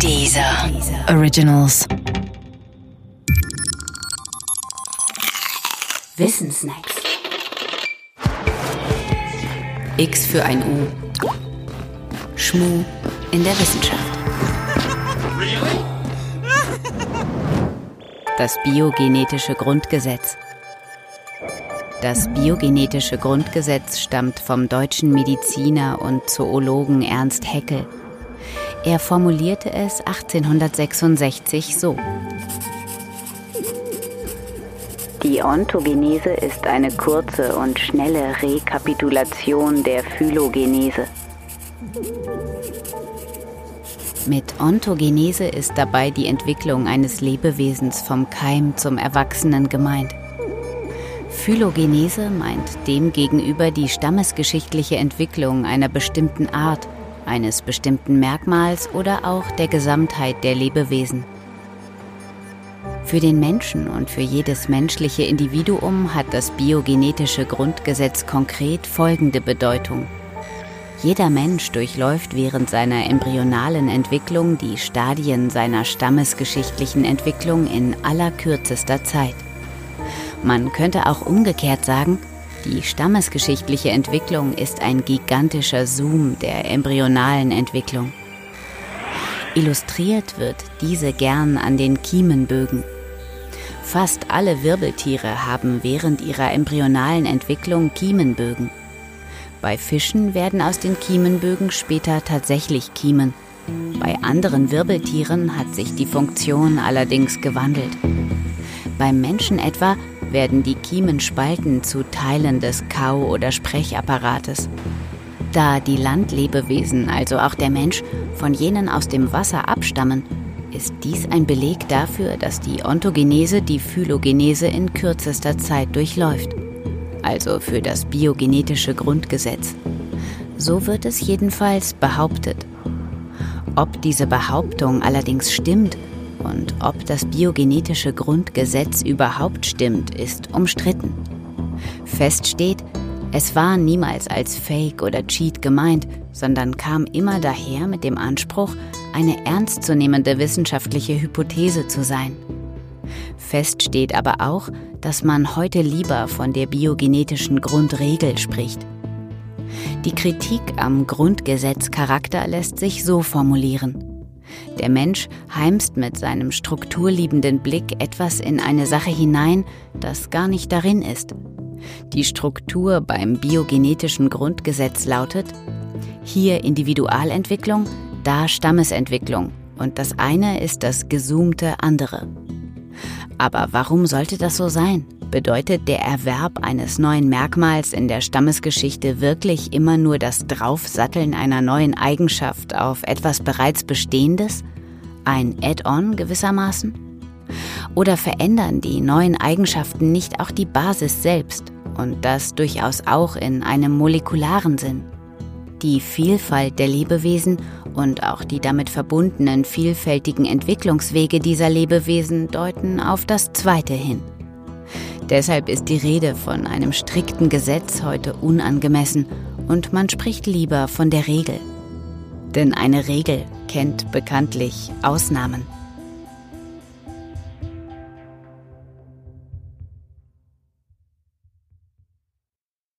Dieser Originals. Wissensnacks. X für ein U. Schmu in der Wissenschaft. Das biogenetische Grundgesetz. Das biogenetische Grundgesetz stammt vom deutschen Mediziner und Zoologen Ernst Haeckel. Er formulierte es 1866 so. Die Ontogenese ist eine kurze und schnelle Rekapitulation der Phylogenese. Mit Ontogenese ist dabei die Entwicklung eines Lebewesens vom Keim zum Erwachsenen gemeint. Phylogenese meint demgegenüber die stammesgeschichtliche Entwicklung einer bestimmten Art, eines bestimmten Merkmals oder auch der Gesamtheit der Lebewesen. Für den Menschen und für jedes menschliche Individuum hat das biogenetische Grundgesetz konkret folgende Bedeutung. Jeder Mensch durchläuft während seiner embryonalen Entwicklung die Stadien seiner stammesgeschichtlichen Entwicklung in allerkürzester Zeit. Man könnte auch umgekehrt sagen, die stammesgeschichtliche Entwicklung ist ein gigantischer Zoom der embryonalen Entwicklung. Illustriert wird diese gern an den Kiemenbögen. Fast alle Wirbeltiere haben während ihrer embryonalen Entwicklung Kiemenbögen. Bei Fischen werden aus den Kiemenbögen später tatsächlich Kiemen. Bei anderen Wirbeltieren hat sich die Funktion allerdings gewandelt. Beim Menschen etwa werden die Kiemenspalten zu Teilen des Kau- oder Sprechapparates. Da die Landlebewesen, also auch der Mensch, von jenen aus dem Wasser abstammen, ist dies ein Beleg dafür, dass die Ontogenese die Phylogenese in kürzester Zeit durchläuft. Also für das biogenetische Grundgesetz. So wird es jedenfalls behauptet. Ob diese Behauptung allerdings stimmt und ob das biogenetische Grundgesetz überhaupt stimmt, ist umstritten. Fest steht, es war niemals als Fake oder Cheat gemeint, sondern kam immer daher mit dem Anspruch, eine ernstzunehmende wissenschaftliche Hypothese zu sein. Fest steht aber auch, dass man heute lieber von der biogenetischen Grundregel spricht. Die Kritik am Grundgesetzcharakter lässt sich so formulieren. Der Mensch heimst mit seinem strukturliebenden Blick etwas in eine Sache hinein, das gar nicht darin ist. Die Struktur beim biogenetischen Grundgesetz lautet, hier Individualentwicklung, da Stammesentwicklung und das eine ist das gezoomte andere. Aber warum sollte das so sein? Bedeutet der Erwerb eines neuen Merkmals in der Stammesgeschichte wirklich immer nur das Draufsatteln einer neuen Eigenschaft auf etwas bereits Bestehendes? Ein Add-on gewissermaßen? Oder verändern die neuen Eigenschaften nicht auch die Basis selbst und das durchaus auch in einem molekularen Sinn? Die Vielfalt der Lebewesen und auch die damit verbundenen vielfältigen Entwicklungswege dieser Lebewesen deuten auf das Zweite hin. Deshalb ist die Rede von einem strikten Gesetz heute unangemessen und man spricht lieber von der Regel. Denn eine Regel kennt bekanntlich Ausnahmen.